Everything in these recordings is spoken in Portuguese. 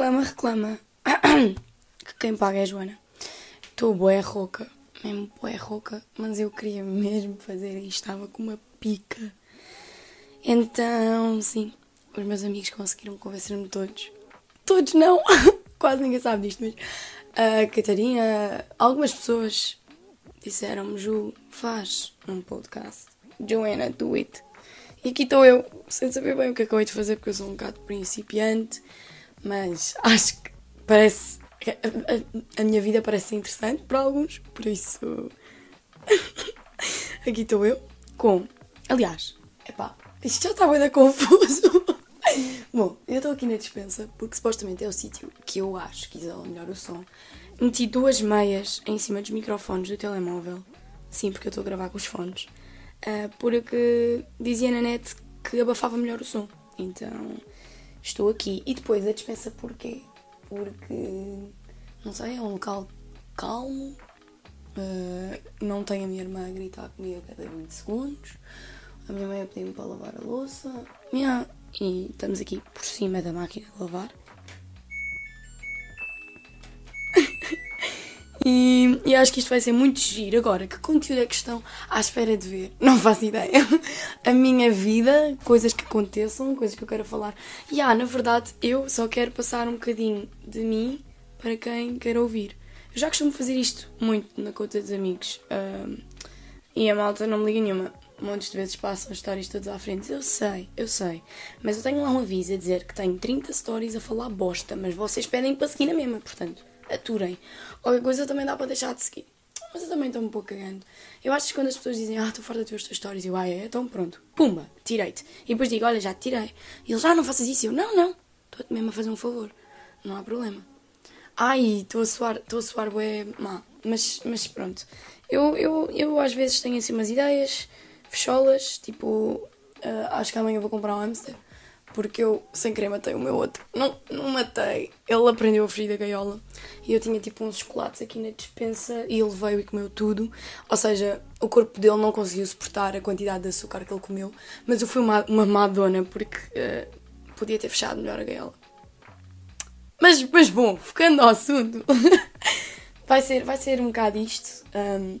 reclama, reclama. que quem paga é a Joana. Estou bué rouca, mesmo bué rouca, mas eu queria mesmo fazer e estava com uma pica. Então, sim, os meus amigos conseguiram convencer-me todos. Todos não, quase ninguém sabe disto, mas a Catarina, algumas pessoas disseram-me, Ju, faz um podcast. Joanna, do it. E aqui estou eu, sem saber bem o que acabei de fazer, porque eu sou um bocado principiante, mas acho que parece. A, minha vida parece interessante para alguns, por isso. aqui estou eu, com. Aliás, epá, isto já está bem confuso. Bom, eu estou aqui na dispensa porque supostamente é o sítio que eu acho que isola melhor o som. Meti duas meias em cima dos microfones do telemóvel. Sim, porque eu estou a gravar com os fones. Uh, porque dizia na net que abafava melhor o som. Então estou aqui. E depois a dispensa porquê? Porque não sei, é um local calmo. Uh, não tenho a minha irmã a gritar comigo a cada 20 segundos. A minha mãe a pedir-me para lavar a louça. Yeah. E estamos aqui por cima da máquina de lavar. E, e, acho que isto vai ser muito giro. Agora, que conteúdo é que estão à espera de ver? Não faço ideia. A minha vida, coisas que aconteçam, coisas que eu quero falar. E ah, na verdade, eu só quero passar um bocadinho de mim para quem quer ouvir. Eu já costumo fazer isto muito na conta dos amigos. Um, e a malta não me liga nenhuma. Montes de vezes passam histórias todas à frente. Eu sei, eu sei. Mas eu tenho lá um aviso a dizer que tenho 30 stories a falar bosta, mas vocês pedem para seguir na mesma, portanto aturem. Qualquer coisa também dá para deixar de seguir. Mas eu também estou um pouco cagando. Eu acho que quando as pessoas dizem, ah, estou farta de ver as tuas histórias, eu, ah, é, então pronto, pumba, tirei-te. E depois digo, olha, já te tirei. E eles, ah, não faças isso. Eu, não, não, estou-te mesmo a fazer um favor. Não há problema. Ai, estou a suar, estou a suar bué má. Mas, mas pronto. Eu, eu, eu às vezes tenho assim umas ideias, fecholas, tipo, uh, acho que amanhã vou comprar um hamster porque eu, sem querer, matei o meu outro. Não, não matei. Ele aprendeu a fugir da gaiola. E eu tinha tipo uns chocolates aqui na dispensa e ele veio e comeu tudo. Ou seja, o corpo dele não conseguiu suportar a quantidade de açúcar que ele comeu. Mas eu fui uma, uma madona porque uh, podia ter fechado melhor a gaiola. Mas, mas bom, focando ao assunto, vai, ser, vai ser um bocado isto. Um,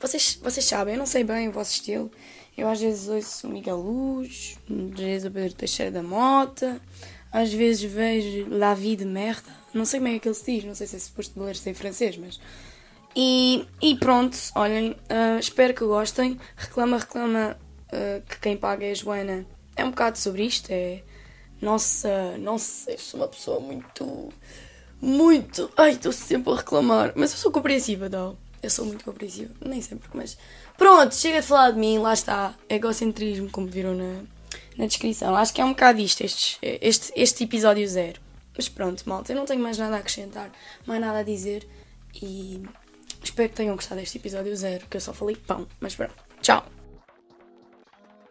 vocês, vocês sabem, eu não sei bem o vosso estilo. Eu às vezes ouço Miguel Luz, às vezes o Pedro Teixeira da Mota, às vezes vejo La Vie de Merda, não sei como é que ele se diz, não sei se é suposto ler em francês, mas. E, e pronto, olhem, uh, espero que gostem. Reclama, reclama uh, que quem paga é a Joana. É um bocado sobre isto, é. Nossa, nossa, eu sou uma pessoa muito. Muito. Ai, estou sempre a reclamar. Mas eu sou compreensiva, Dó. Eu sou muito compreensiva. Nem sempre, mas. Pronto, chega de falar de mim, lá está. Egocentrismo, como viram na, na descrição. Acho que é um bocado isto, este, este, este episódio zero. Mas pronto, malta, eu não tenho mais nada a acrescentar, mais nada a dizer. E espero que tenham gostado deste episódio zero, que eu só falei pão. Mas pronto, tchau!